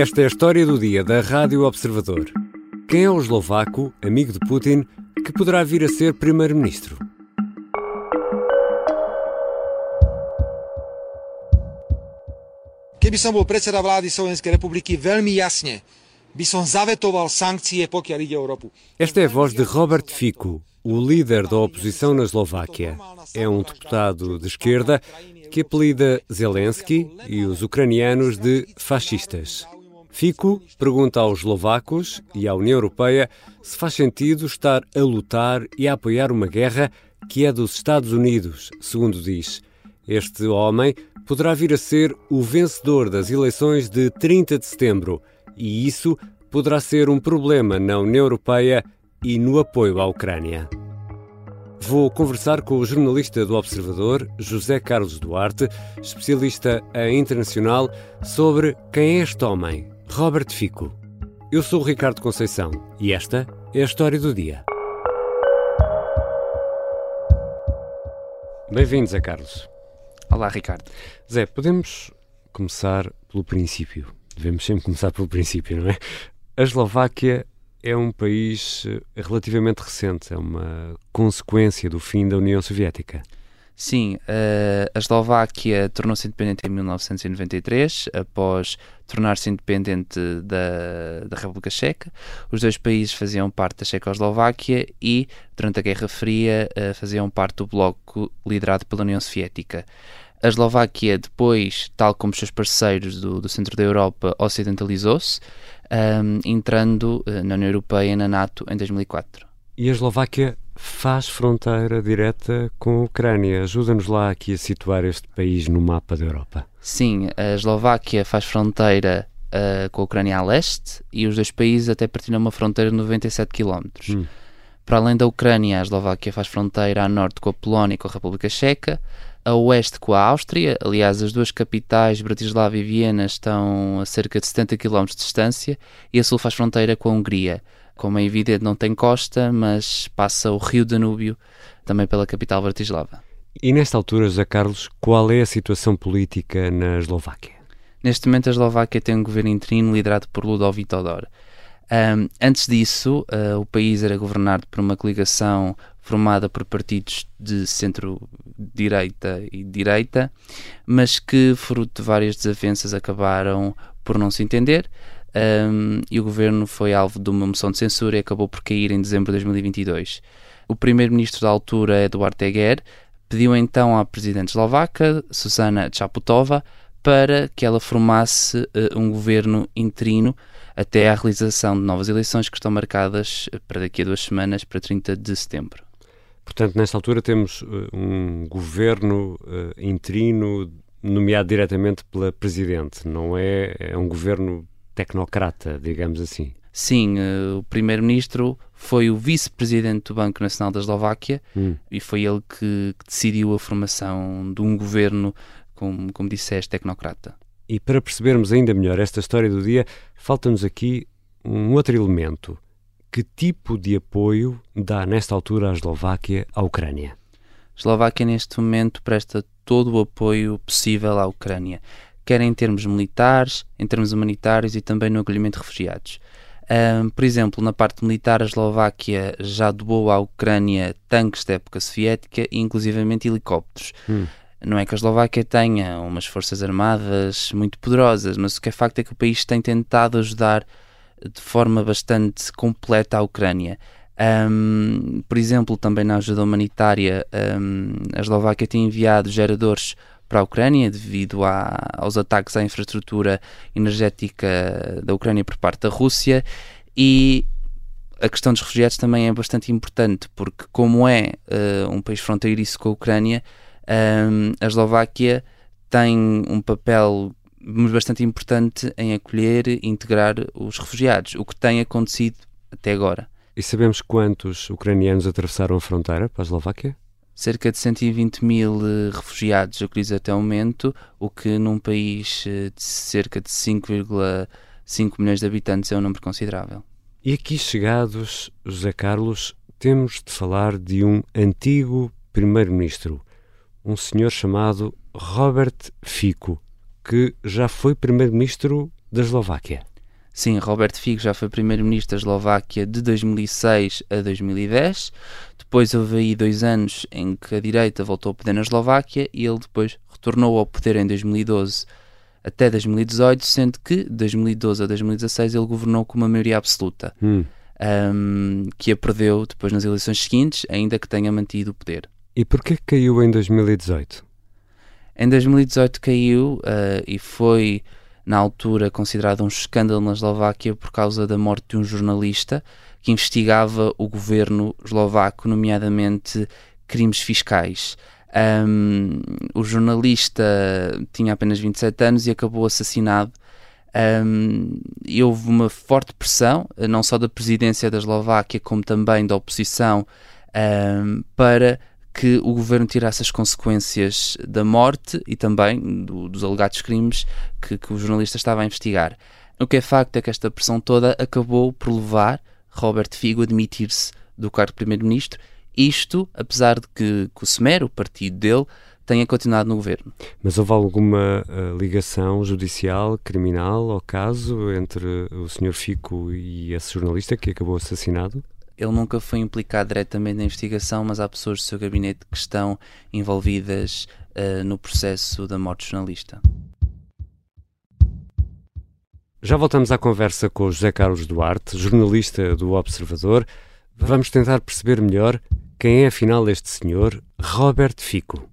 Esta é a história do dia da Rádio Observador. Quem é o eslovaco, amigo de Putin, que poderá vir a ser primeiro-ministro? Keby som bol predseda vlády Slovenskej republiky, veľmi jasne by som zavetoval sankcie, pokiaľ ide o Európu. Esta é a voz de Robert Fico, o líder da oposição na Eslováquia. É um deputado de esquerda que apelida Zelensky e os ucranianos de fascistas. Fico pergunta aos eslovacos e à União Europeia se faz sentido estar a lutar e a apoiar uma guerra que é dos Estados Unidos, segundo diz. Este homem poderá vir a ser o vencedor das eleições de 30 de setembro e isso poderá ser um problema na União Europeia e no apoio à Ucrânia. Vou conversar com o jornalista do Observador, José Carlos Duarte, especialista internacional, sobre quem é este homem, Robert Fico. Eu sou o Ricardo Conceição e esta é a história do dia. Bem-vindos a Carlos. Olá, Ricardo. Zé, podemos começar pelo princípio. Devemos sempre começar pelo princípio, não é? A Eslováquia é um país eh, relativamente recente, é uma consequência do fim da União Soviética. Sim, a Eslováquia tornou-se independente em 1993, após tornar-se independente da, da República Checa. Os dois países faziam parte da Checoslováquia e, durante a Guerra Fria, eh, faziam parte do bloco liderado pela União Soviética. A Eslováquia, depois, tal como os seus parceiros do, do centro da Europa, ocidentalizou-se, um, entrando uh, na União Europeia e na NATO em 2004. E a Eslováquia faz fronteira direta com a Ucrânia. Ajuda-nos lá aqui a situar este país no mapa da Europa. Sim, a Eslováquia faz fronteira uh, com a Ucrânia a leste e os dois países até partilham uma fronteira de 97 km. Hum. Para além da Ucrânia, a Eslováquia faz fronteira a norte com a Polónia e com a República Checa, a oeste com a Áustria. Aliás, as duas capitais, Bratislava e Viena, estão a cerca de 70 km de distância, e a sul faz fronteira com a Hungria. Como é evidente, não tem costa, mas passa o rio Danúbio também pela capital Bratislava. E nesta altura, José Carlos, qual é a situação política na Eslováquia? Neste momento, a Eslováquia tem um governo interino liderado por Ludovic Todor. Um, antes disso, uh, o país era governado por uma coligação formada por partidos de centro-direita e direita, mas que, fruto de várias desavenças, acabaram por não se entender. Um, e o governo foi alvo de uma moção de censura e acabou por cair em dezembro de 2022. O primeiro-ministro da altura, Eduardo Eger, pediu então à presidente eslovaca, Susana Chaputova, para que ela formasse uh, um governo interino até à realização de novas eleições que estão marcadas eh, para daqui a duas semanas, para 30 de setembro. Portanto, nesta altura temos uh, um governo uh, interino nomeado diretamente pela Presidente, não é, é um governo tecnocrata, digamos assim. Sim, uh, o primeiro-ministro foi o vice-presidente do Banco Nacional da Eslováquia hum. e foi ele que, que, decidiu a formação de um governo, como, como disseste, tecnocrata. E para percebermos ainda melhor esta história do dia, falta-nos aqui um outro elemento. Que tipo de apoio dá nesta altura a Eslováquia à Ucrânia? A Eslováquia, neste momento, presta todo o apoio possível à Ucrânia, quer em termos militares, em termos humanitários e também no acolhimento de refugiados. Um, por exemplo, na parte militar, a Eslováquia já doou à Ucrânia tanques da época soviética e, inclusivamente, helicópteros. Hum. Não é que a Eslováquia tenha umas forças armadas muito poderosas, mas o que é facto é que o país tem tentado ajudar de forma bastante completa a Ucrânia. Um, por exemplo, também na ajuda humanitária, um, a Eslováquia tem enviado geradores para a Ucrânia devido a, aos ataques à infraestrutura energética da Ucrânia por parte da Rússia e a questão dos refugiados também é bastante importante porque como é uh, um país fronteiriço com a Ucrânia um, a Eslováquia tem um papel bastante importante em acolher e integrar os refugiados, o que tem acontecido até agora. E sabemos quantos ucranianos atravessaram a fronteira para a Eslováquia? Cerca de 120 mil eh, refugiados acolhidos até o momento, o que num país eh, de cerca de 5,5 milhões de habitantes é um número considerável. E aqui chegados, José Carlos, temos de falar de um antigo primeiro-ministro, um senhor chamado Robert Fico, que já foi primeiro-ministro da Eslováquia. Sim, Robert Fico já foi primeiro-ministro da Eslováquia de 2006 a 2010. Depois houve aí dois anos em que a direita voltou ao poder na Eslováquia e ele depois retornou ao poder em 2012 até 2018, sendo que de 2012 a 2016 ele governou com uma maioria absoluta, Hum. um, que a perdeu depois nas eleições seguintes, ainda que tenha mantido o poder. E porquê que caiu em 2018? Em 2018 caiu uh, e foi, na altura, considerado um escândalo na Eslováquia por causa da morte de um jornalista que investigava o governo eslovaco, nomeadamente crimes fiscais. Um, o jornalista tinha apenas 27 anos e acabou assassinado. Um, e houve uma forte pressão, não só da presidência da Eslováquia, como também da oposição, um, para que o governo tirasse as consequências da morte e também do, dos alegados crimes que, que o jornalista estava a investigar. O que é facto é que esta pressão toda acabou por levar Robert Figo a admitir-se do cargo de primeiro-ministro isto, apesar de que, o SMER, o partido dele, tenha continuado no governo. Mas houve alguma uh, ligação judicial, criminal ao caso entre o Sr. Fico e esse jornalista que acabou assassinado? Ele nunca foi implicado diretamente na investigação, mas há pessoas do seu gabinete que estão envolvidas uh, no processo da morte do jornalista. Já voltamos à conversa com o José Carlos Duarte, jornalista do Observador. Vamos tentar perceber melhor quem é afinal este senhor, Robert Fico.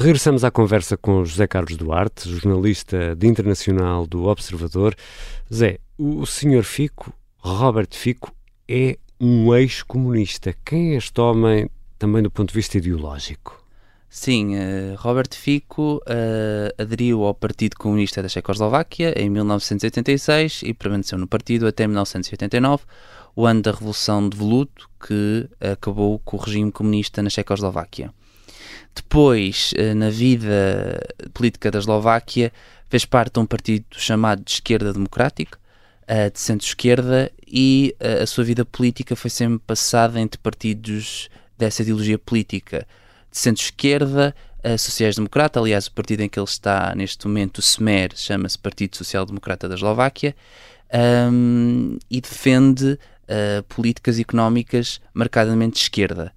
Regressamos à conversa com José Carlos Duarte, jornalista de internacional do Observador. Zé, o senhor Fico, Robert Fico, é um ex-comunista. Quem é este homem também do ponto de vista ideológico? Sim, uh, Robert Fico uh, aderiu ao Partido Comunista da Checoslováquia em 1986 e permaneceu no partido até 1989, o ano da Revolução de Voluto, que acabou com o regime comunista na Checoslováquia. Depois, uh, na vida política da Eslováquia, fez parte de um partido chamado de Esquerda Democrática, de centro-esquerda, e a sua vida política foi sempre passada entre partidos dessa ideologia política de centro-esquerda, sociais-democrata, aliás, o partido em que ele está neste momento, o SMER, chama-se Partido Social Democrata da Eslováquia, um, e defende políticas económicas marcadamente de esquerda.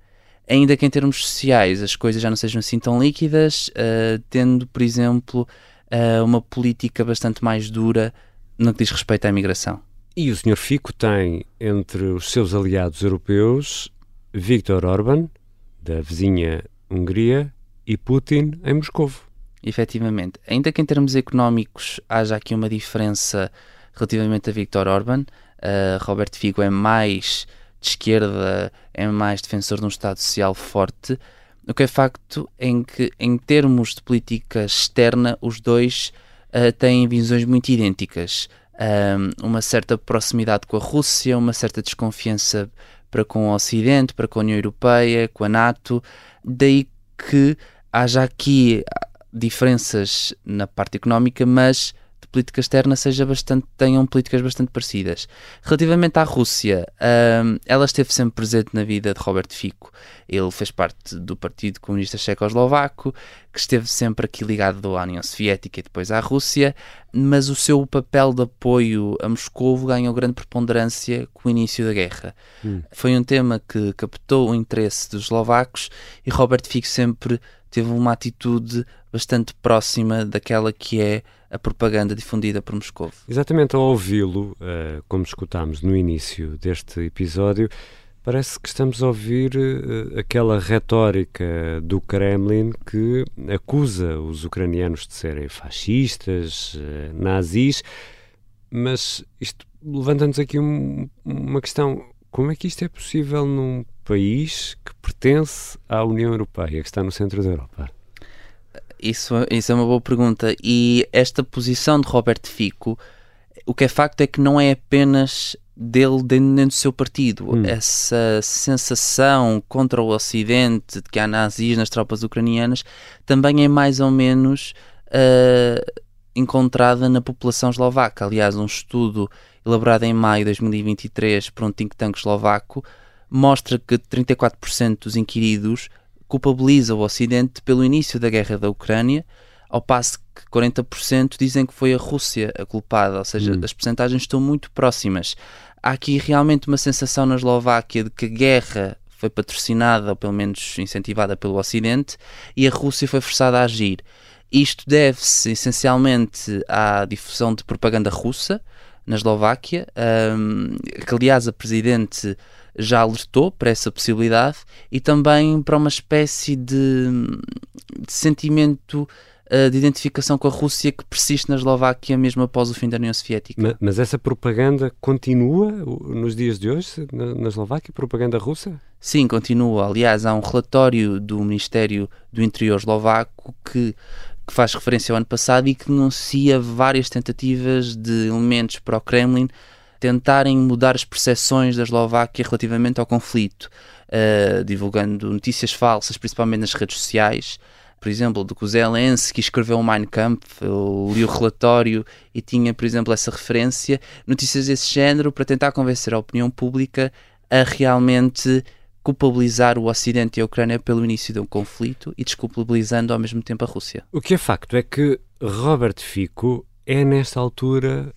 Ainda que em termos sociais as coisas já não sejam assim tão líquidas, uh, tendo, por exemplo, uh, uma política bastante mais dura no que diz respeito à imigração. E o Sr. Fico tem entre os seus aliados europeus Viktor Orban, da vizinha Hungria e Putin em Moscovo. Efetivamente. Ainda que em termos económicos haja aqui uma diferença relativamente a Viktor Orban, uh, Robert Figo é mais de esquerda, é mais defensor de um Estado social forte. O que é facto é que, em termos de política externa, os dois uh, têm visões muito idênticas. Um, uma certa proximidade com a Rússia, uma certa desconfiança para com o Ocidente, para com a União Europeia, com a NATO. Daí que haja aqui diferenças na parte económica, mas política externa seja bastante, tenham políticas bastante parecidas. Relativamente à Rússia, um, ela esteve sempre presente na vida de Robert Fico. Ele fez parte do Partido Comunista Checoslovaco, que esteve sempre aqui ligado à União Soviética e depois à Rússia, mas o seu papel de apoio a Moscou ganhou grande preponderância com o início da guerra. Hum. Foi um tema que captou o interesse dos eslovacos e Robert Fico sempre teve uma atitude bastante próxima daquela que é a propaganda difundida por Moscou. Exatamente, ao ouvi-lo, uh, como escutámos no início deste episódio, parece que estamos a ouvir uh, aquela retórica do Kremlin que acusa os ucranianos de serem fascistas, uh, nazis, mas isto levanta-nos aqui um, uma questão: como é que isto é possível num país que pertence à União Europeia, que está no centro da Europa? Isso, isso é uma boa pergunta. E esta posição de Roberto Fico, o que é facto é que não é apenas dele dentro do seu partido. Hum. Essa sensação contra o Ocidente de que há nazis nas tropas ucranianas também é mais ou menos uh, encontrada na população eslovaca. Aliás, um estudo elaborado em maio de 2023 por um think tank eslovaco mostra que 34% dos inquiridos culpabiliza o Ocidente pelo início da guerra da Ucrânia, ao passo que 40% dizem que foi a Rússia a culpada, ou seja, Hum. as percentagens estão muito próximas. Há aqui realmente uma sensação na Eslováquia de que a guerra foi patrocinada, ou pelo menos incentivada pelo Ocidente, e a Rússia foi forçada a agir. Isto deve-se essencialmente à difusão de propaganda russa na Eslováquia, hum, que aliás a Presidente já alertou para essa possibilidade, e também para uma espécie de, de sentimento uh, de identificação com a Rússia que persiste na Eslováquia mesmo após o fim da União Soviética. Ma- Mas essa propaganda continua nos dias de hoje na, na Eslováquia? Propaganda russa? Sim, continua. Aliás, há um relatório do Ministério do Interior eslovaco que, que faz referência ao ano passado e que denuncia várias tentativas de elementos para o Kremlin tentarem mudar as percepções da Eslováquia relativamente ao conflito, uh, divulgando notícias falsas, principalmente nas redes sociais. Por exemplo, do que escreveu o Mein Kampf, eu li o relatório e tinha, por exemplo, essa referência, notícias desse género para tentar convencer a opinião pública a realmente culpabilizar o Ocidente e a Ucrânia pelo início de um conflito e desculpabilizando ao mesmo tempo a Rússia. O que é facto é que Robert Fico é, nesta altura,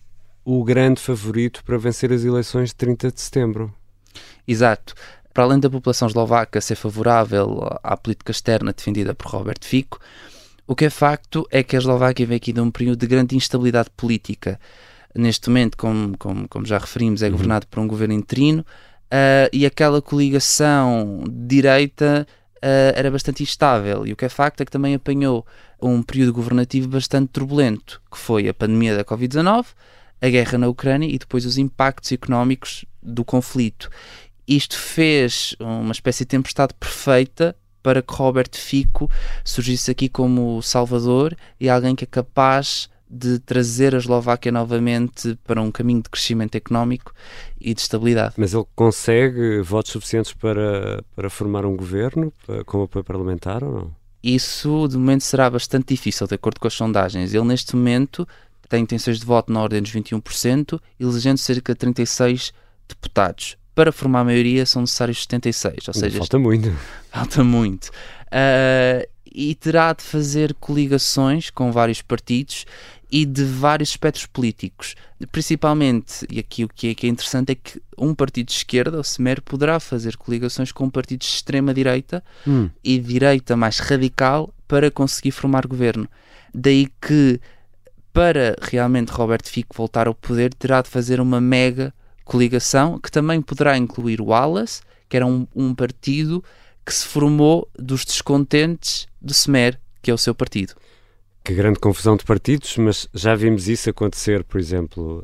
o grande favorito para vencer as eleições de 30 de setembro. Exato. Para além da população eslovaca ser favorável à política externa defendida por Robert Fico, o que é facto é que a Eslováquia vem aqui de um período de grande instabilidade política. Neste momento, como, como, como já referimos, é governado por um governo interino uh, e aquela coligação de direita uh, era bastante instável. E o que é facto é que também apanhou um período governativo bastante turbulento, que foi a pandemia da Covid-19, a guerra na Ucrânia e depois os impactos económicos do conflito. Isto fez uma espécie de tempestade perfeita para que Robert Fico surgisse aqui como salvador e alguém que é capaz de trazer a Eslováquia novamente para um caminho de crescimento económico e de estabilidade. Mas ele consegue votos suficientes para, para formar um governo para, com apoio parlamentar ou não? Isso de momento será bastante difícil, de acordo com as sondagens. Ele neste momento tem intenções de voto na ordem dos 21%, elegendo cerca de 36 deputados. Para formar a maioria são necessários 76, ou seja, falta muito. Falta muito. Uh, e terá de fazer coligações com vários partidos e de vários espectros políticos. Principalmente, e aqui o que é, que é interessante é que um partido de esquerda, o SEMER, poderá fazer coligações com partidos de extrema-direita hum. e direita mais radical para conseguir formar governo. Daí que, para realmente Roberto Fico voltar ao poder, terá de fazer uma mega coligação que também poderá incluir o Alas, que era um, um partido que se formou dos descontentes do SEMER, que é o seu partido. Que grande confusão de partidos, mas já vimos isso acontecer, por exemplo,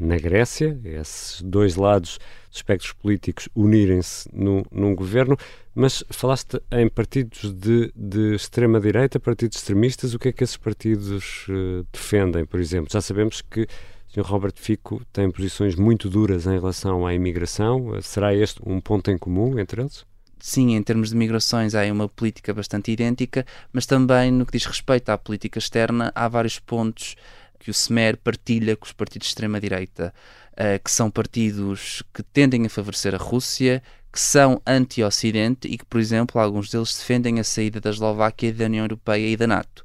na Grécia, esses dois lados dos espectros políticos unirem-se num, num, governo, mas falaste em partidos de, de extrema-direita, partidos extremistas, o que é que esses partidos uh, defendem, por exemplo? Já sabemos que o Sr. Robert Fico tem posições muito duras em relação à imigração, será este um ponto em comum entre eles? Sim, em termos de migrações há uma política bastante idêntica, mas também no que diz respeito à política externa há vários pontos que o SEMER partilha com os partidos de extrema-direita, uh, que são partidos que tendem a favorecer a Rússia, que são anti-Ocidente e que, por exemplo, alguns deles defendem a saída da Eslováquia da União Europeia e da NATO.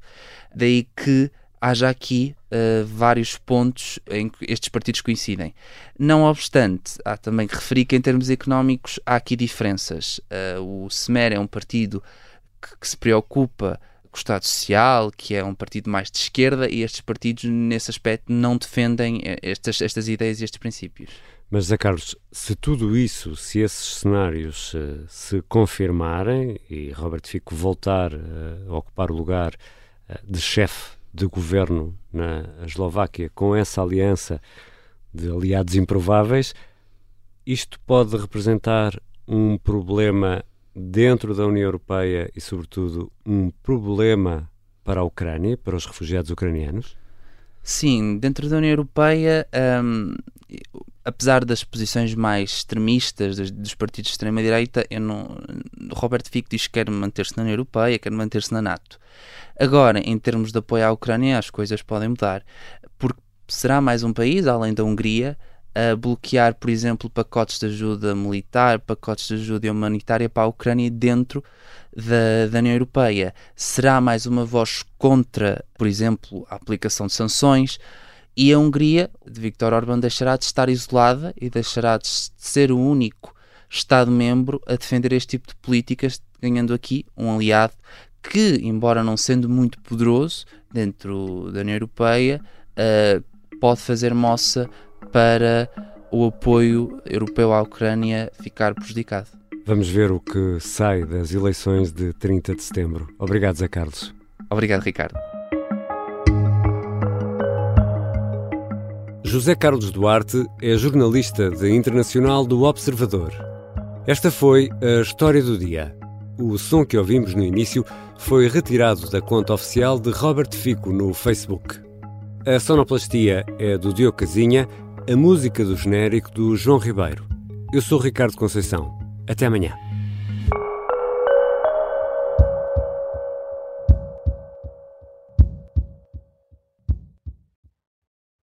Daí que haja aqui uh, vários pontos em que estes partidos coincidem. Não obstante, há também que referir que em termos económicos há aqui diferenças. Uh, o SEMER é um partido que, que, se preocupa com o Estado Social, que é um partido mais de esquerda, e estes partidos, nesse aspecto, não defendem estas, estas ideias e estes princípios. Mas, Zé Carlos, se tudo isso, se esses cenários se confirmarem e Robert Fico voltar a ocupar o lugar de chefe de governo na Eslováquia com essa aliança de aliados improváveis, isto pode representar um problema dentro da União Europeia e, sobretudo, um problema para a Ucrânia, para os refugiados ucranianos? Sim, dentro da União Europeia, um, apesar das posições mais extremistas dos, dos partidos de extrema-direita, Roberto Fico diz que quer manter-se na União Europeia, quer manter-se na NATO. Agora, em termos de apoio à Ucrânia, as coisas podem mudar, porque será mais um país, além da Hungria, a bloquear, por exemplo, pacotes de ajuda militar, pacotes de ajuda humanitária para a Ucrânia dentro da, da União Europeia. Será mais uma voz contra, por exemplo, a aplicação de sanções? E a Hungria, de Viktor Orban, deixará de estar isolada e deixará de ser o único Estado-membro a defender este tipo de políticas, ganhando aqui um aliado que, embora não sendo muito poderoso dentro da União Europeia, uh, pode fazer moça para o apoio europeu à Ucrânia ficar prejudicado. Vamos ver o que sai das eleições de 30 de setembro. Obrigado, Zé Carlos. Obrigado, Ricardo. José Carlos Duarte é jornalista de internacional do Observador. Esta foi a história do dia. O som que ouvimos no início foi retirado da conta oficial de Robert Fico no Facebook. A sonoplastia é do Diogo Casinha, a música do genérico do João Ribeiro. Eu sou Ricardo Conceição. Até amanhã.